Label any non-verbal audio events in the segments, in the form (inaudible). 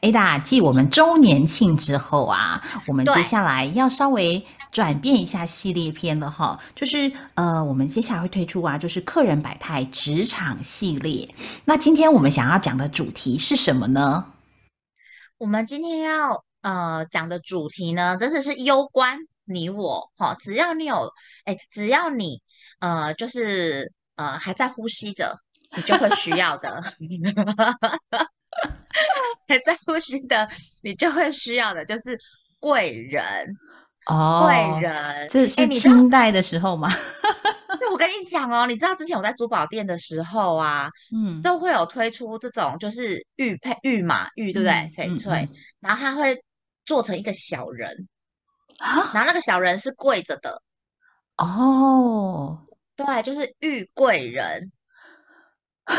Ada，继我们周年庆之后啊，我们接下来要稍微转变一下系列片了哈。就是呃，我们接下来会推出啊，就是客人百态职场系列。那今天我们想要讲的主题是什么呢？我们今天要呃讲的主题呢，真的是攸关你我哈。只要你有哎，只要你呃，就是呃还在呼吸着，你就会需要的。(laughs) 还在呼吸的，你就会需要的就是贵人哦，贵人，这是清代的时候吗？(laughs) 对，我跟你讲哦，你知道之前我在珠宝店的时候啊，嗯，都会有推出这种就是玉佩、玉马、玉，对不对？翡翠，然后它会做成一个小人啊，然后那个小人是跪着的哦，对，就是玉贵人。(laughs) 有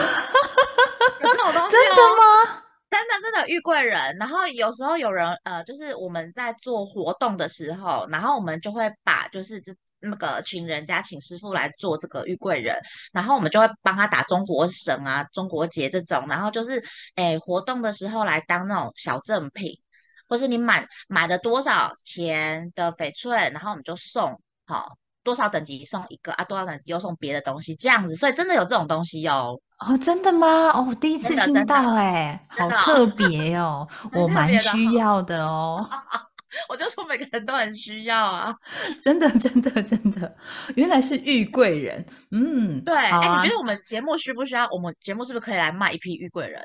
这种东西真的吗？真的真的玉贵人。然后有时候有人呃，就是我们在做活动的时候，然后我们就会把就是这那个请人家请师傅来做这个玉贵人，然后我们就会帮他打中国神啊、中国结这种，然后就是哎活动的时候来当那种小赠品，或是你买买了多少钱的翡翠，然后我们就送好。多少等级送一个啊？多少等级又送别的东西？这样子，所以真的有这种东西哟。哦，真的吗？哦，我第一次听到，哎，好特别哦，(laughs) 我蛮需要的哦。(laughs) 我就说每个人都很需要啊，真的，(laughs) 真的，真的，原来是玉贵人。嗯，对。哎，你觉得我们节目需不需要？我们节目是不是可以来卖一批玉贵人？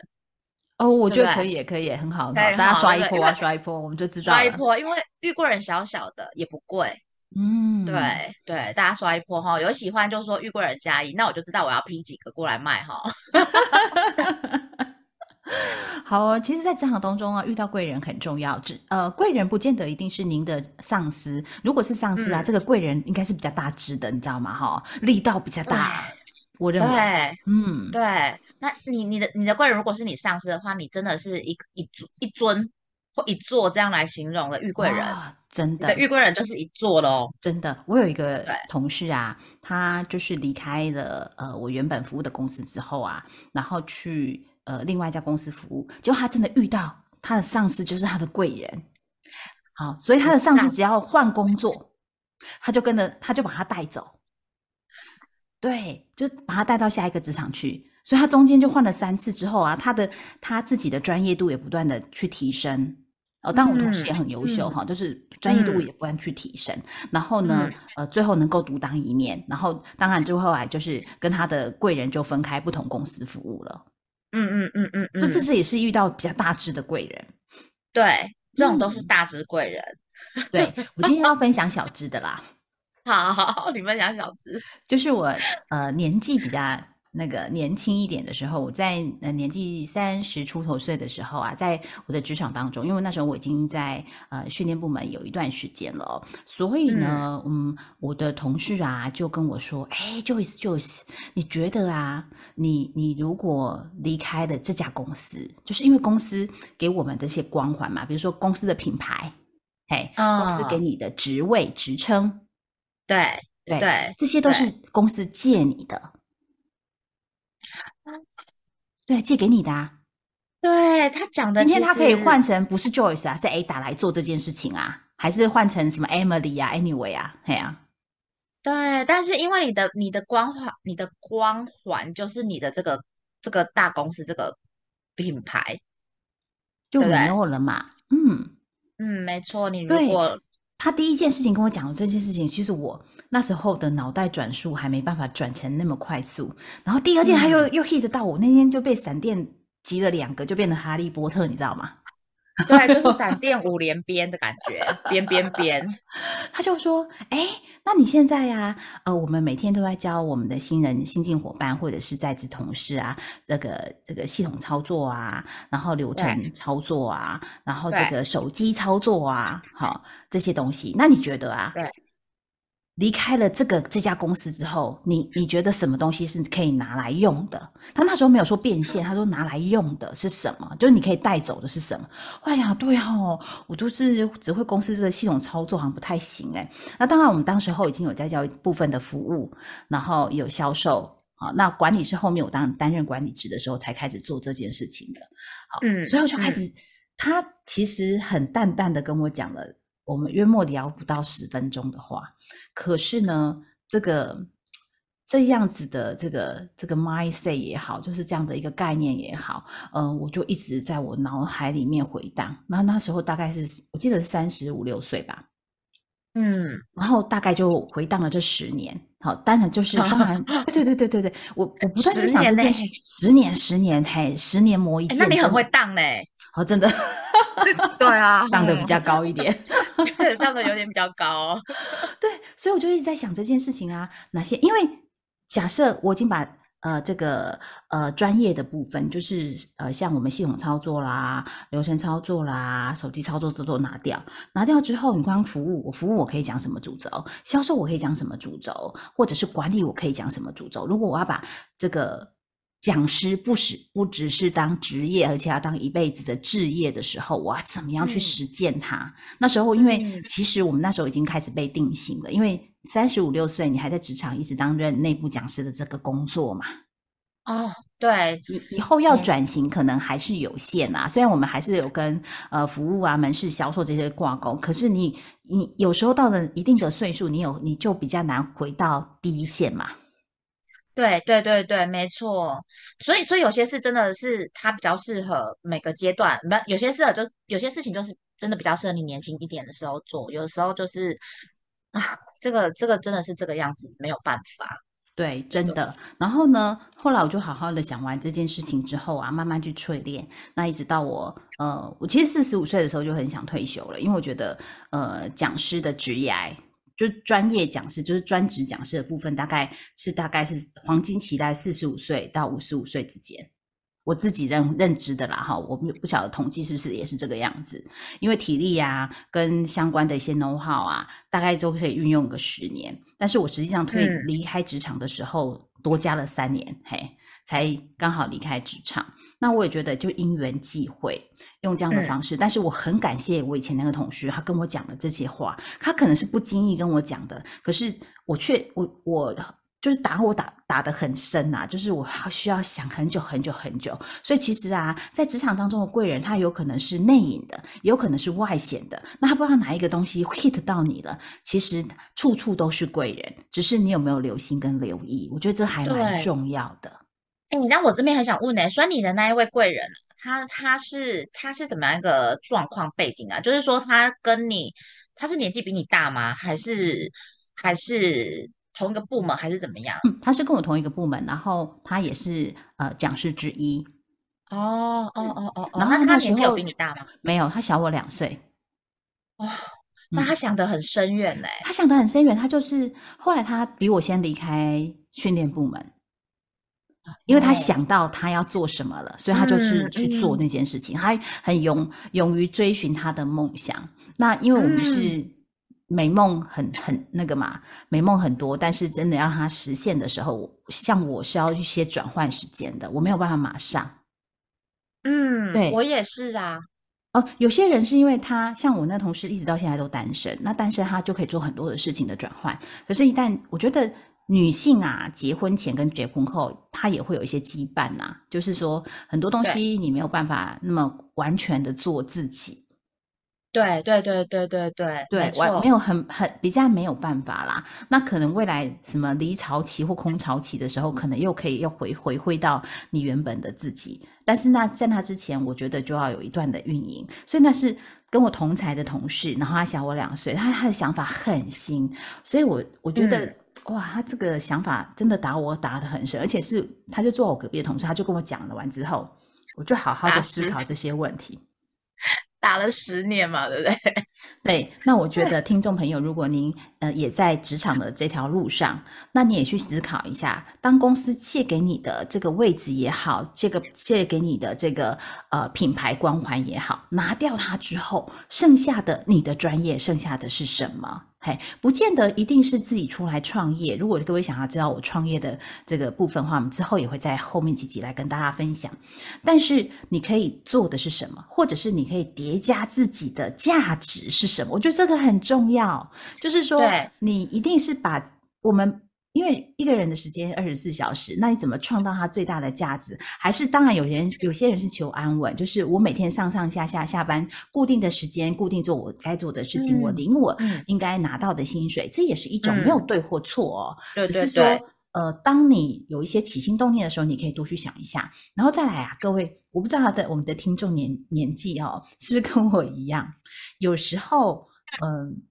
哦，我觉得可以，也可以，很好，大家刷一波啊，刷一波，我们就知道。刷一波，因为玉贵人小小的也不贵。嗯，对对，大家刷一波哈，有喜欢就说遇贵人加一，那我就知道我要批几个过来卖哈。(laughs) 好哦，其实，在职场当中啊，遇到贵人很重要。只呃，贵人不见得一定是您的上司，如果是上司啊，这个贵人应该是比较大只的，你知道吗？哈，力道比较大。我认为，嗯，对。那你你的你的贵人如果是你上司的话，你真的是一一尊一尊或一座这样来形容的玉贵人。真的，玉贵人就是一座喽。真的，我有一个同事啊，他就是离开了呃我原本服务的公司之后啊，然后去呃另外一家公司服务，结果他真的遇到他的上司就是他的贵人。好，所以他的上司只要换工作，他就跟着他就把他带走，对，就把他带到下一个职场去。所以他中间就换了三次之后啊，他的他自己的专业度也不断的去提升。哦，但我同事也很优秀哈，就是专业度也不断去提升。然后呢，呃，最后能够独当一面。然后当然，就后来就是跟他的贵人就分开不同公司服务了。嗯嗯嗯嗯嗯，这次也是遇到比较大只的贵人。对，这种都是大只贵人。对我今天要分享小只的啦。(laughs) 好好好，你分享小只，(laughs) 就是我呃年纪比较。那个年轻一点的时候，我在呃年纪三十出头岁的时候啊，在我的职场当中，因为那时候我已经在呃训练部门有一段时间了，所以呢，嗯，我的同事啊就跟我说：“哎，Joyce，Joyce，你觉得啊，你你如果离开了这家公司，就是因为公司给我们这些光环嘛，比如说公司的品牌，嘿，公司给你的职位职称，对对对，这些都是公司借你的。”对，借给你的。啊。对他讲的，今天他可以换成不是 Joyce 啊，是 Ada 来做这件事情啊，还是换成什么 Emily 啊，Anyway 啊，嘿啊。对，但是因为你的你的光环，你的光环就是你的这个这个大公司这个品牌就没有了嘛。嗯嗯，没错。你如果他第一件事情跟我讲的这件事情，其实我那时候的脑袋转速还没办法转成那么快速。然后第二件他又又 hit 到我，那天就被闪电击了两个，就变成哈利波特，你知道吗？对，就是闪电五连鞭的感觉，鞭鞭鞭。他就说：“哎，那你现在呀，呃，我们每天都在教我们的新人、新进伙伴或者是在职同事啊，这个这个系统操作啊，然后流程操作啊，然后这个手机操作啊，好这些东西。那你觉得啊？对。”离开了这个这家公司之后，你你觉得什么东西是可以拿来用的？他那时候没有说变现，他说拿来用的是什么？就是你可以带走的是什么？我想，对哦，我都是只会公司这个系统操作，好像不太行哎。那当然，我们当时候已经有在教部分的服务，然后有销售啊。那管理是后面我当担任管理职的时候才开始做这件事情的。好，嗯，所以我就开始，他其实很淡淡的跟我讲了。我们约莫聊不到十分钟的话，可是呢，这个这样子的这个这个 mindset 也好，就是这样的一个概念也好，嗯，我就一直在我脑海里面回荡。那那时候大概是我记得是三十五六岁吧，嗯，然后大概就回荡了这十年。好，当然就是当然，(laughs) 对对对对对，我我不断在想这件事，十年十年嘿，十年磨一剑，那你很会荡嘞，哦，真的，(laughs) 对啊，(laughs) 荡得比较高一点。(laughs) 上得有点比较高，对，所以我就一直在想这件事情啊，哪些？因为假设我已经把呃这个呃专业的部分，就是呃像我们系统操作啦、流程操作啦、手机操作这都拿掉，拿掉之后，你光服务，我服务我可以讲什么主轴？销售我可以讲什么主轴？或者是管理我可以讲什么主轴？如果我要把这个。讲师不是不只是当职业，而且要当一辈子的置业的时候，我要怎么样去实践它？那时候，因为其实我们那时候已经开始被定型了，因为三十五六岁，你还在职场一直担任内部讲师的这个工作嘛。哦，对，以以后要转型可能还是有限啊。虽然我们还是有跟呃服务啊、门市销售这些挂钩，可是你你有时候到了一定的岁数，你有你就比较难回到第一线嘛。对对对对，没错。所以所以有些事真的是它比较适合每个阶段，不有些适合就有些事情就是真的比较适合你年轻一点的时候做。有的时候就是啊，这个这个真的是这个样子，没有办法。对，真的。然后呢，后来我就好好的想完这件事情之后啊，慢慢去淬炼。那一直到我呃，我其实四十五岁的时候就很想退休了，因为我觉得呃，讲师的职业。就专业讲师，就是专职讲师的部分，大概是大概是黄金期在四十五岁到五十五岁之间，我自己认认知的啦哈，我不不晓得统计是不是也是这个样子，因为体力啊跟相关的一些 know how 啊，大概都可以运用个十年，但是我实际上退离开职场的时候多加了三年，嘿。才刚好离开职场，那我也觉得就因缘际会用这样的方式，但是我很感谢我以前那个同事，他跟我讲的这些话，他可能是不经意跟我讲的，可是我却我我就是打我打打得很深呐，就是我需要想很久很久很久，所以其实啊，在职场当中的贵人，他有可能是内隐的，有可能是外显的，那他不知道哪一个东西 hit 到你了，其实处处都是贵人，只是你有没有留心跟留意，我觉得这还蛮重要的。哎，你让我这边很想问呢，说你的那一位贵人，他他是他是怎么样一个状况背景啊？就是说他跟你，他是年纪比你大吗？还是还是同一个部门，还是怎么样？他是跟我同一个部门，然后他也是呃讲师之一。哦哦哦哦哦，然后他年纪有比你大吗？没有，他小我两岁。哦，那他想得很深远嘞。他想得很深远，他就是后来他比我先离开训练部门。因为他想到他要做什么了，所以他就是去做那件事情。他很勇勇于追寻他的梦想。那因为我们是美梦很很那个嘛，美梦很多，但是真的要让他实现的时候，像我是要一些转换时间的，我没有办法马上。嗯，对，我也是啊。哦，有些人是因为他像我那同事，一直到现在都单身，那单身他就可以做很多的事情的转换。可是，一旦我觉得。女性啊，结婚前跟结婚后，她也会有一些羁绊呐。就是说，很多东西你没有办法那么完全的做自己。对对对对对对，对，我没有很很比较没有办法啦。那可能未来什么离巢期或空巢期的时候，可能又可以又回回归到你原本的自己。但是那在那之前，我觉得就要有一段的运营。所以那是跟我同才的同事，然后他小我两岁，他他的想法很新，所以我我觉得。哇，他这个想法真的打我打得很深，而且是他就坐我隔壁的同事，他就跟我讲了完之后，我就好好的思考这些问题。打 (laughs) 打了十年嘛，对不对？对，那我觉得听众朋友，如果您也在职场的这条路上，那你也去思考一下，当公司借给你的这个位置也好，这个借给你的这个呃品牌光环也好，拿掉它之后，剩下的你的专业剩下的是什么？嘿，不见得一定是自己出来创业。如果各位想要知道我创业的这个部分的话，我们之后也会在后面几集来跟大家分享。但是你可以做的是什么，或者是你可以叠加自己的价值是什么？我觉得这个很重要。就是说，你一定是把我们。因为一个人的时间二十四小时，那你怎么创造他最大的价值？还是当然，有人有些人是求安稳，就是我每天上上下下下班固定的时间，固定做我该做的事情，我领我应该拿到的薪水，这也是一种没有对或错哦。只是说，呃，当你有一些起心动念的时候，你可以多去想一下，然后再来啊，各位，我不知道的我们的听众年年纪哦，是不是跟我一样？有时候，嗯。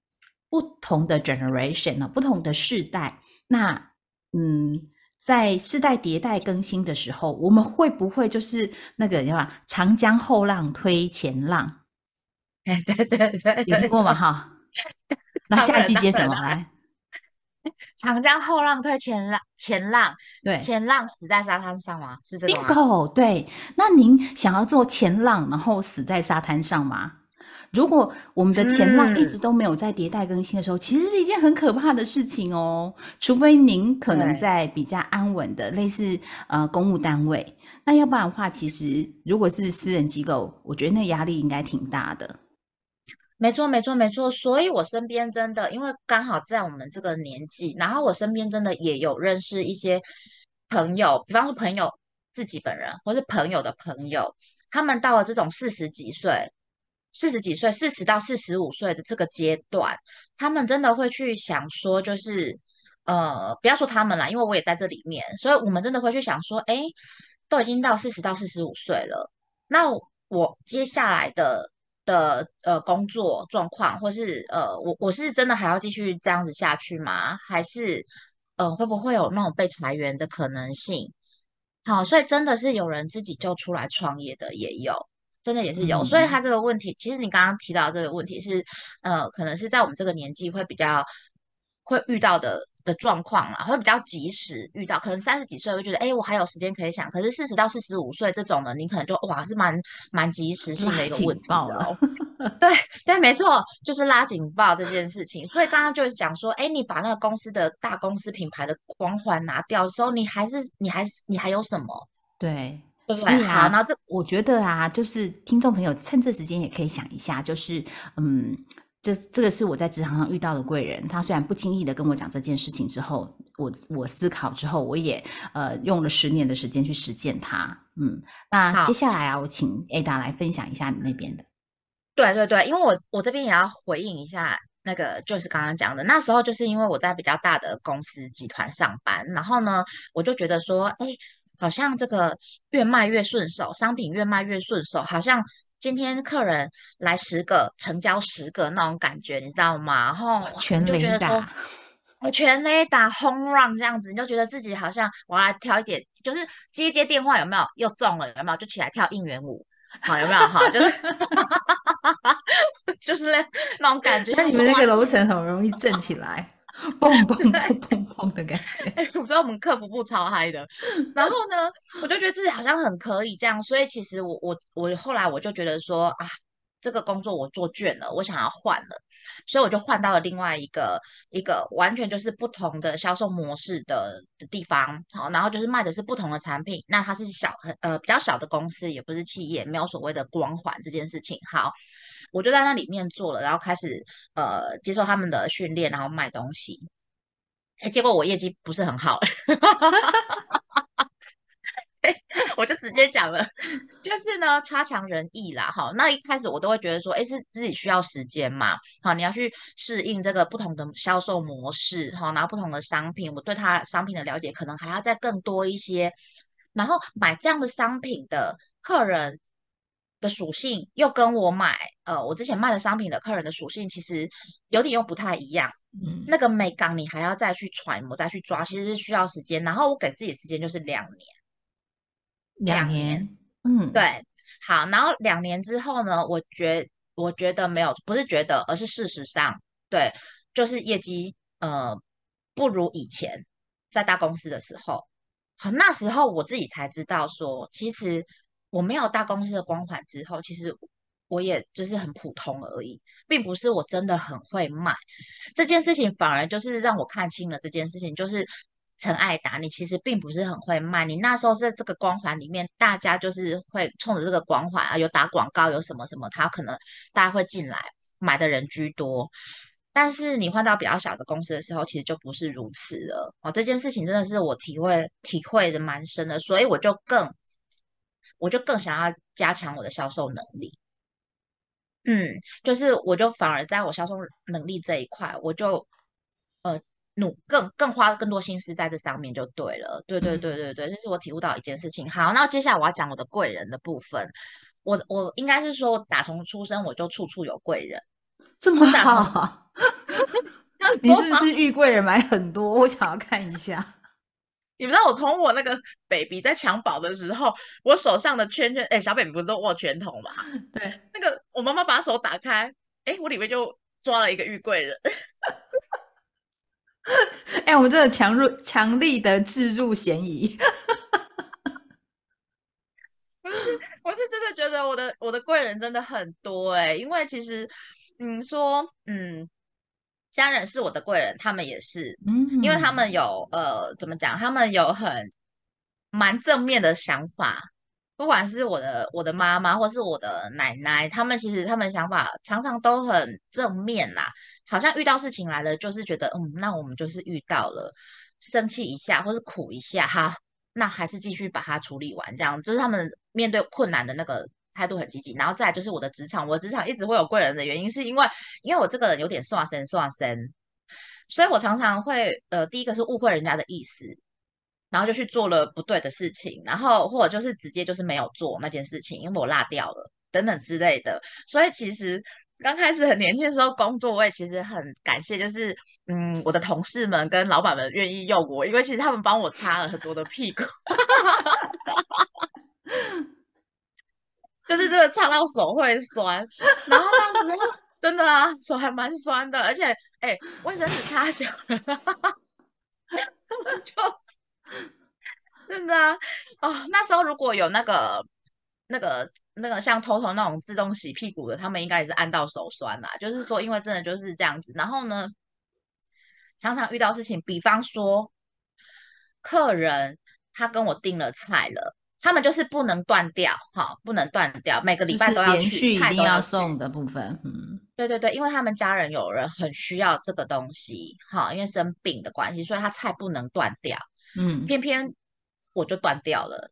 不同的 generation 呢，不同的世代，那嗯，在世代迭代更新的时候，我们会不会就是那个叫“长江后浪推前浪”？(laughs) 哎，对对对，有听过吗？哈，(laughs) 那下一句接什么来？“ (laughs) 长江后浪推前浪，前浪对，前浪死在沙滩上吗？是这个吗？对，那您想要做前浪，然后死在沙滩上吗？如果我们的前浪一直都没有在迭代更新的时候，其实是一件很可怕的事情哦。除非您可能在比较安稳的类似呃公务单位，那要不然的话，其实如果是私人机构，我觉得那压力应该挺大的。没错，没错，没错。所以我身边真的，因为刚好在我们这个年纪，然后我身边真的也有认识一些朋友，比方说朋友自己本人，或是朋友的朋友，他们到了这种四十几岁。四十几岁，四十到四十五岁的这个阶段，他们真的会去想说，就是呃，不要说他们啦，因为我也在这里面，所以我们真的会去想说，哎，都已经到四十到四十五岁了，那我接下来的的呃工作状况，或是呃，我我是真的还要继续这样子下去吗？还是呃，会不会有那种被裁员的可能性？好，所以真的是有人自己就出来创业的，也有。真的也是有，所以他这个问题，其实你刚刚提到这个问题是，呃，可能是在我们这个年纪会比较会遇到的的状况啦，会比较及时遇到。可能三十几岁会觉得，哎，我还有时间可以想。可是四十到四十五岁这种呢，你可能就哇，是蛮蛮及时性的一个问题了。(laughs) 对对，没错，就是拉警报这件事情。所以刚刚就是讲说，哎，你把那个公司的大公司品牌的光环拿掉的时候，你还是你还你还有什么？对。所以啊，那这我觉得啊，就是听众朋友趁这时间也可以想一下，就是嗯，这这个是我在职场上遇到的贵人，他虽然不经意的跟我讲这件事情之后，我我思考之后，我也呃用了十年的时间去实践它。嗯，那接下来啊，我请 Ada 来分享一下你那边的。对对对，因为我我这边也要回应一下那个，就是刚刚讲的，那时候就是因为我在比较大的公司集团上班，然后呢，我就觉得说，哎。好像这个越卖越顺手，商品越卖越顺手，好像今天客人来十个，成交十个那种感觉，你知道吗？然后全雷打，全雷打 home run 这样子，你就觉得自己好像我来挑一点，就是接接电话有没有又中了有没有？就起来跳应援舞，好有没有？好，就是 (laughs) 就是那那种感觉。(laughs) 那你们那个楼层很容易震起来。(laughs) 蹦蹦蹦蹦蹦的感觉，哎，我知道我们客服部超嗨的。然后呢，我就觉得自己好像很可以这样，所以其实我我我后来我就觉得说啊，这个工作我做倦了，我想要换了，所以我就换到了另外一个一个完全就是不同的销售模式的的地方。好，然后就是卖的是不同的产品，那它是小呃比较小的公司，也不是企业，没有所谓的光环这件事情。好。我就在那里面做了，然后开始呃接受他们的训练，然后卖东西。哎，结果我业绩不是很好，(laughs) 我就直接讲了，就是呢差强人意啦。好，那一开始我都会觉得说，哎，是自己需要时间嘛。好，你要去适应这个不同的销售模式，好，然后不同的商品，我对它商品的了解可能还要再更多一些。然后买这样的商品的客人。的属性又跟我买呃，我之前卖的商品的客人的属性其实有点又不太一样。嗯，那个美感你还要再去揣摩、再去抓，其实是需要时间。然后我给自己的时间就是两年，两年，嗯，对，好。然后两年之后呢，我觉我觉得没有，不是觉得，而是事实上，对，就是业绩呃不如以前在大公司的时候。好，那时候我自己才知道说，其实我没有大公司的光环之后，其实我也就是很普通而已，并不是我真的很会卖这件事情，反而就是让我看清了这件事情，就是陈爱达，你其实并不是很会卖，你那时候在这个光环里面，大家就是会冲着这个光环啊，有打广告，有什么什么，他可能大家会进来买的人居多。但是你换到比较小的公司的时候，其实就不是如此了哦。这件事情真的是我体会体会的蛮深的，所以我就更我就更想要加强我的销售能力。嗯，就是我就反而在我销售能力这一块，我就呃努更更花更多心思在这上面就对了。对对对对对，这是我体悟到一件事情。好，那接下来我要讲我的贵人的部分。我我应该是说，打从出生我就处处有贵人。这么好，(laughs) 你是不是遇贵人买很多？我想要看一下。你知道我从我那个 baby 在襁褓的时候，我手上的圈圈，哎，小 baby 不是都握拳头嘛？(laughs) 对，那个我妈妈把手打开，哎，我里面就抓了一个玉贵人。(laughs) 哎，我们真的强入强力的置入嫌疑。(laughs) 不是，我是真的觉得我的我的贵人真的很多哎，因为其实。嗯，说嗯，家人是我的贵人，他们也是，嗯，因为他们有呃，怎么讲？他们有很蛮正面的想法，不管是我的我的妈妈或是我的奶奶，他们其实他们想法常常都很正面啦，好像遇到事情来了，就是觉得嗯，那我们就是遇到了，生气一下或是苦一下哈，那还是继续把它处理完，这样就是他们面对困难的那个。态度很积极，然后再就是我的职场，我职场一直会有贵人的原因，是因为因为我这个人有点刷身刷身，所以我常常会呃，第一个是误会人家的意思，然后就去做了不对的事情，然后或者就是直接就是没有做那件事情，因为我落掉了等等之类的。所以其实刚开始很年轻的时候工作，我也其实很感谢，就是嗯，我的同事们跟老板们愿意用我，因为其实他们帮我擦了很多的屁股。(laughs) 就是真的擦到手会酸，然后那时候 (laughs) 真的啊，手还蛮酸的，而且哎，卫生纸擦久了，就真的啊，哦，那时候如果有那个那个那个像偷偷那种自动洗屁股的，他们应该也是按到手酸啦。就是说，因为真的就是这样子，然后呢，常常遇到事情，比方说客人他跟我订了菜了。他们就是不能断掉，哈，不能断掉，每个礼拜都要去，一定要送的部分，嗯，对对对，因为他们家人有人很需要这个东西，哈，因为生病的关系，所以他菜不能断掉，嗯，偏偏我就断掉了，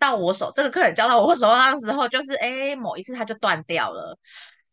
到我手，这个客人交到我手上的时候，就是哎，某一次他就断掉了，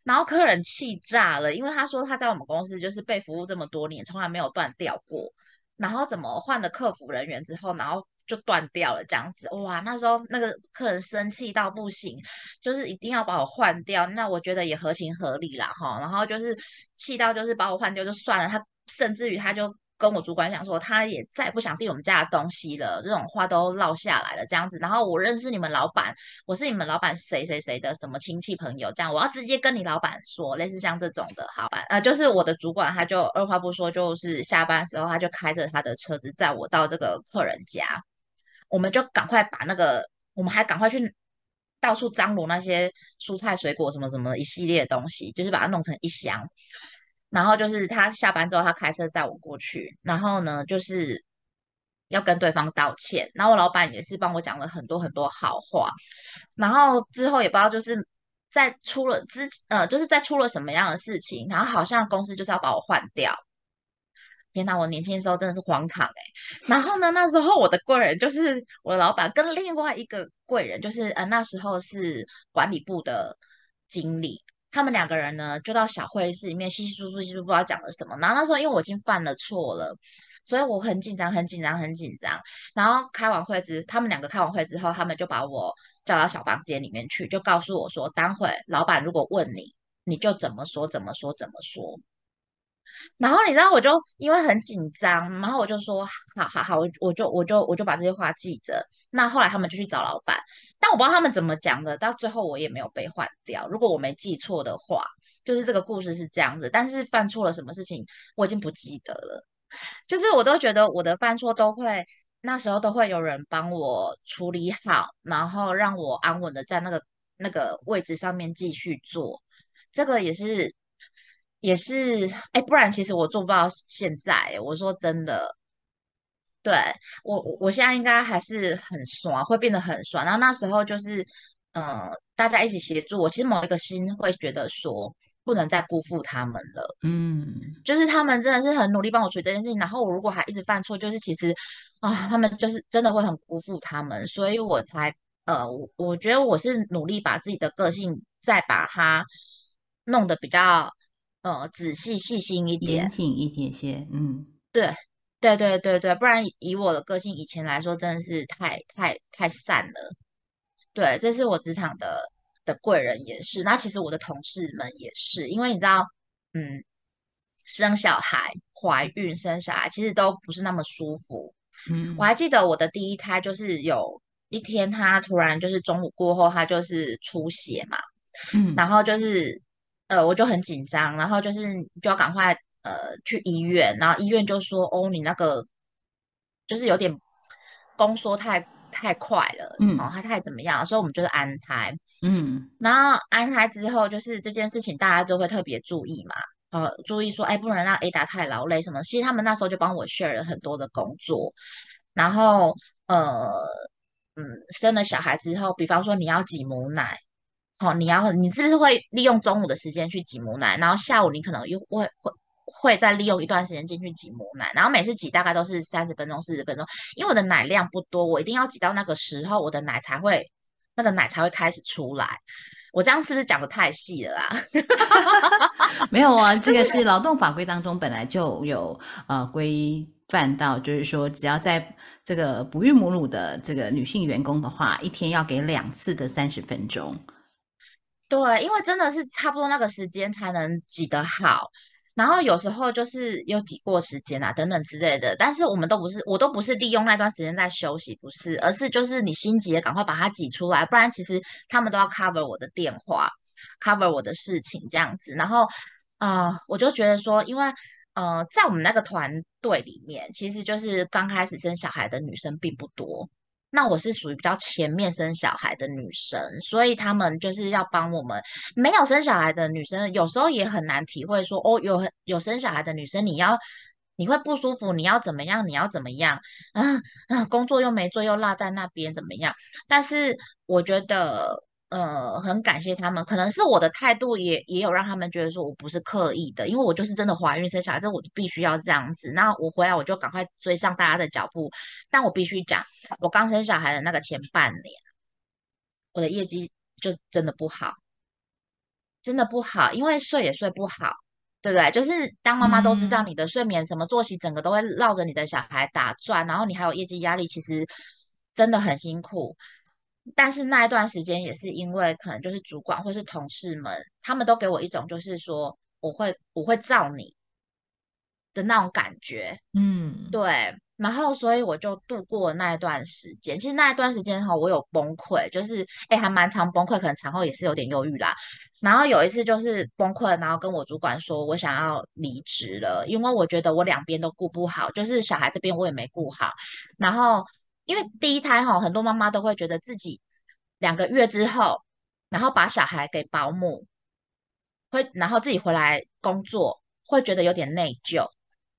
然后客人气炸了，因为他说他在我们公司就是被服务这么多年，从来没有断掉过，然后怎么换了客服人员之后，然后。就断掉了，这样子哇！那时候那个客人生气到不行，就是一定要把我换掉。那我觉得也合情合理啦，哈。然后就是气到就是把我换掉就算了，他甚至于他就跟我主管讲说，他也再不想订我们家的东西了。这种话都落下来了，这样子。然后我认识你们老板，我是你们老板谁谁谁的什么亲戚朋友，这样我要直接跟你老板说，类似像这种的，好吧？呃，就是我的主管他就二话不说，就是下班时候他就开着他的车子载我到这个客人家。我们就赶快把那个，我们还赶快去到处张罗那些蔬菜、水果什么什么一系列的东西，就是把它弄成一箱。然后就是他下班之后，他开车载我过去，然后呢，就是要跟对方道歉。然后我老板也是帮我讲了很多很多好话。然后之后也不知道就是在出了之呃，就是在出了什么样的事情，然后好像公司就是要把我换掉。天哪！我年轻的时候真的是荒唐哎。然后呢，那时候我的贵人就是我的老板，跟另外一个贵人就是呃那时候是管理部的经理，他们两个人呢就到小会议室里面稀稀疏疏，稀疏不知道讲了什么。然后那时候因为我已经犯了错了，所以我很紧张，很紧张，很紧张。然后开完会之，他们两个开完会之后，他们就把我叫到小房间里面去，就告诉我说，待会老板如果问你，你就怎么说，怎么说，怎么说。然后你知道，我就因为很紧张，然后我就说，好好好，我我就我就我就把这些话记着。那后来他们就去找老板，但我不知道他们怎么讲的，到最后我也没有被换掉。如果我没记错的话，就是这个故事是这样子。但是犯错了什么事情，我已经不记得了。就是我都觉得我的犯错都会那时候都会有人帮我处理好，然后让我安稳的在那个那个位置上面继续做。这个也是。也是，哎，不然其实我做不到现在。我说真的，对我，我现在应该还是很爽，会变得很爽。然后那时候就是，嗯，大家一起协助我，其实某一个心会觉得说，不能再辜负他们了。嗯，就是他们真的是很努力帮我处理这件事情。然后我如果还一直犯错，就是其实啊，他们就是真的会很辜负他们。所以我才，呃，我我觉得我是努力把自己的个性再把它弄得比较。呃，仔细细心一点，严谨一点些，嗯，对，对对对对，不然以我的个性以前来说，真的是太太太散了。对，这是我职场的的贵人也是，那其实我的同事们也是，因为你知道，嗯，生小孩、怀孕、生小孩其实都不是那么舒服。嗯，我还记得我的第一胎就是有一天，他突然就是中午过后，他就是出血嘛，嗯，然后就是。呃，我就很紧张，然后就是就要赶快呃去医院，然后医院就说哦，你那个就是有点宫缩太太快了，嗯，哦，他太怎么样，所以我们就是安胎，嗯，然后安胎之后，就是这件事情大家都会特别注意嘛，呃，注意说，哎，不能让 Ada 太劳累什么，其实他们那时候就帮我 share 了很多的工作，然后呃，嗯，生了小孩之后，比方说你要挤母奶。好，你要你是不是会利用中午的时间去挤母奶，然后下午你可能又会会会再利用一段时间进去挤母奶，然后每次挤大概都是三十分钟、四十分钟，因为我的奶量不多，我一定要挤到那个时候，我的奶才会那个奶才会开始出来。我这样是不是讲的太细了啊？(laughs) 没有啊，这个是劳动法规当中本来就有呃规范到，就是说只要在这个哺育母乳的这个女性员工的话，一天要给两次的三十分钟。对，因为真的是差不多那个时间才能挤得好，然后有时候就是有挤过时间啊等等之类的，但是我们都不是，我都不是利用那段时间在休息，不是，而是就是你心急的赶快把它挤出来，不然其实他们都要 cover 我的电话，cover 我的事情这样子，然后啊，我就觉得说，因为呃，在我们那个团队里面，其实就是刚开始生小孩的女生并不多。那我是属于比较前面生小孩的女生，所以他们就是要帮我们没有生小孩的女生，有时候也很难体会说哦，有有生小孩的女生，你要你会不舒服，你要怎么样，你要怎么样啊啊，工作又没做，又落在那边怎么样？但是我觉得。呃，很感谢他们，可能是我的态度也也有让他们觉得说我不是刻意的，因为我就是真的怀孕生小孩，这我必须要这样子。那我回来我就赶快追上大家的脚步，但我必须讲，我刚生小孩的那个前半年，我的业绩就真的不好，真的不好，因为睡也睡不好，对不对？就是当妈妈都知道你的睡眠什么作息，整个都会绕着你的小孩打转，然后你还有业绩压力，其实真的很辛苦。但是那一段时间也是因为可能就是主管或是同事们，他们都给我一种就是说我会我会罩你的那种感觉，嗯，对，然后所以我就度过那一段时间。其实那一段时间哈，我有崩溃，就是哎还蛮常崩溃，可能产后也是有点忧郁啦。然后有一次就是崩溃，然后跟我主管说我想要离职了，因为我觉得我两边都顾不好，就是小孩这边我也没顾好，然后。因为第一胎哈，很多妈妈都会觉得自己两个月之后，然后把小孩给保姆，会然后自己回来工作，会觉得有点内疚，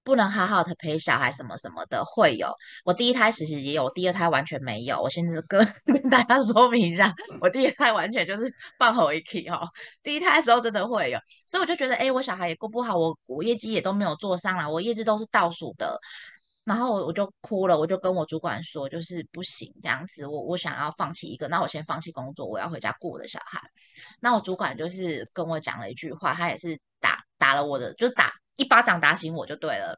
不能好好的陪小孩什么什么的，会有。我第一胎其实也有，第二胎完全没有。我现在跟 (laughs) 跟大家说明一下，我第一胎完全就是放后一起哈。第一胎的时候真的会有，所以我就觉得，哎，我小孩也顾不好，我我业绩也都没有做上来，我业绩都是倒数的。然后我我就哭了，我就跟我主管说，就是不行这样子，我我想要放弃一个，那我先放弃工作，我要回家顾我的小孩。那我主管就是跟我讲了一句话，他也是打打了我的，就是打一巴掌打醒我就对了。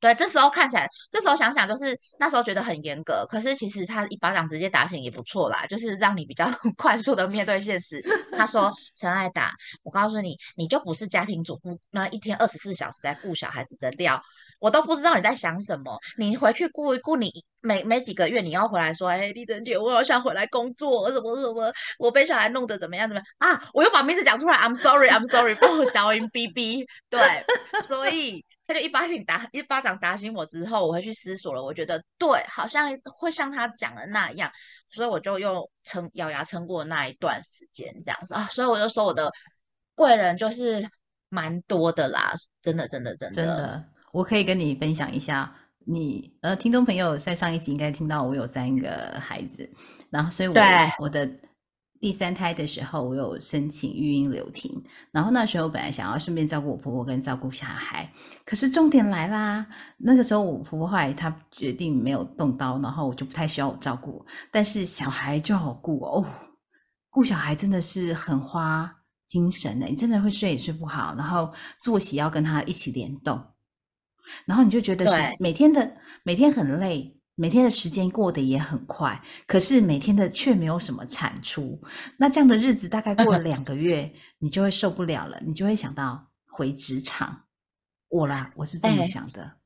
对，这时候看起来，这时候想想就是那时候觉得很严格，可是其实他一巴掌直接打醒也不错啦，就是让你比较 (laughs) 快速的面对现实。他说：“陈爱达，我告诉你，你就不是家庭主妇那一天二十四小时在顾小孩子的料。”我都不知道你在想什么。你回去顾一顾，你每每几个月你要回来说，哎，丽珍姐，我好想回来工作，什么什么，我被小孩弄得怎么样怎么样啊？我又把名字讲出来，I'm sorry，I'm sorry，帮我小音 B B。对，所以他就一巴掌打一巴掌打醒我之后，我会去思索了。我觉得对，好像会像他讲的那样，所以我就又撑咬牙撑过那一段时间这样子啊。所以我就说我的贵人就是蛮多的啦，真的，真的，真的。我可以跟你分享一下，你呃，听众朋友在上一集应该听到我有三个孩子，然后所以我我的第三胎的时候，我有申请育婴留停，然后那时候本来想要顺便照顾我婆婆跟照顾小孩，可是重点来啦，那个时候我婆婆后来她决定没有动刀，然后我就不太需要我照顾，但是小孩就好顾哦，顾小孩真的是很花精神的，你真的会睡也睡不好，然后作息要跟他一起联动。然后你就觉得是每天的每天很累，每天的时间过得也很快，可是每天的却没有什么产出。那这样的日子大概过了两个月，你就会受不了了，你就会想到回职场。我啦，我是这么想的。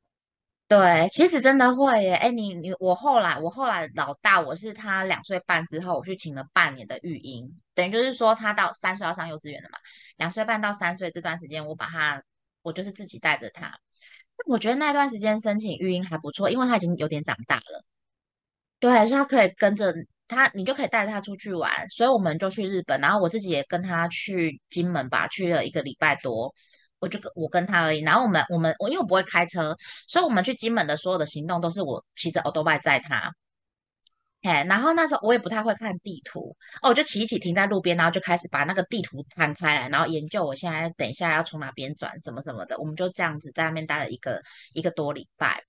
对，其实真的会耶。哎，你你我后来我后来老大，我是他两岁半之后，我去请了半年的育婴，等于就是说他到三岁要上幼稚园了嘛，两岁半到三岁这段时间，我把他我就是自己带着他。我觉得那段时间申请育婴还不错，因为他已经有点长大了，对，所以他可以跟着他，你就可以带他出去玩。所以我们就去日本，然后我自己也跟他去金门吧，去了一个礼拜多，我就跟我跟他而已。然后我们我们我因为我不会开车，所以我们去金门的所有的行动都是我骑着 o d o b i 载他。哎，然后那时候我也不太会看地图哦，我就骑一骑停在路边，然后就开始把那个地图摊开来，然后研究我现在等一下要从哪边转什么什么的。我们就这样子在那边待了一个一个多礼拜。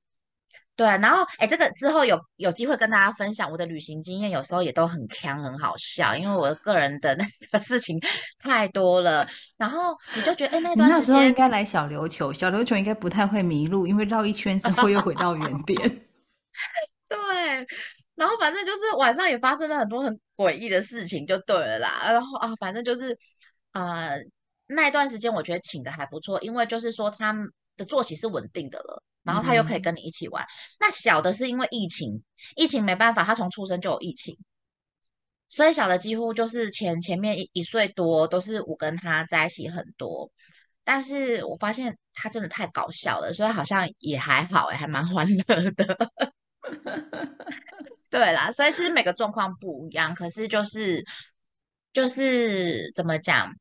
对，然后哎，这个之后有有机会跟大家分享我的旅行经验，有时候也都很强很好笑，因为我个人的那个事情 (laughs) 太多了。然后你就觉得哎，那段时候应该来小琉球，小琉球应该不太会迷路，因为绕一圈之后又回到原点。(laughs) (laughs) 对。然后反正就是晚上也发生了很多很诡异的事情，就对了啦。然后啊，反正就是呃那一段时间，我觉得请的还不错，因为就是说他的作息是稳定的了，然后他又可以跟你一起玩。那小的是因为疫情，疫情没办法，他从出生就有疫情，所以小的几乎就是前前面一一岁多都是我跟他在一起很多。但是我发现他真的太搞笑了，所以好像也还好哎，还蛮欢乐的。(laughs) 对啦，所以其实每个状况不一样，可是就是就是怎么讲？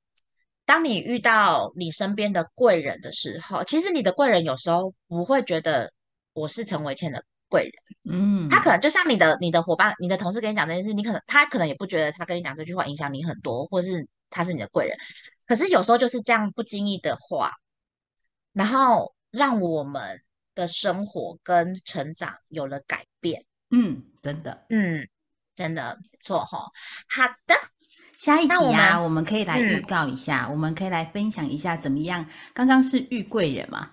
当你遇到你身边的贵人的时候，其实你的贵人有时候不会觉得我是陈伟倩的贵人，嗯，他可能就像你的你的伙伴、你的同事跟你讲这件事，你可能他可能也不觉得他跟你讲这句话影响你很多，或是他是你的贵人，可是有时候就是这样不经意的话，然后让我们的生活跟成长有了改变。嗯，真的，嗯，真的没错哈。好的，下一集啊，我们可以来预告一下，我们可以来分享一下怎么样。刚刚是遇贵人嘛？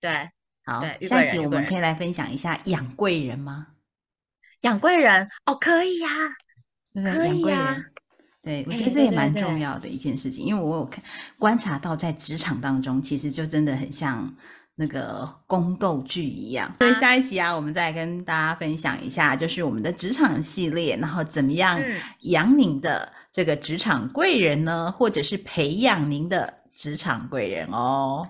对，好，下一集我们可以来分享一下养贵人吗？养贵人哦，可以呀，可以呀。对，我觉得这也蛮重要的一件事情，因为我有看观察到，在职场当中，其实就真的很像。那个宫斗剧一样，所以下一集啊，我们再跟大家分享一下，就是我们的职场系列，然后怎么样养您的这个职场贵人呢，或者是培养您的职场贵人哦。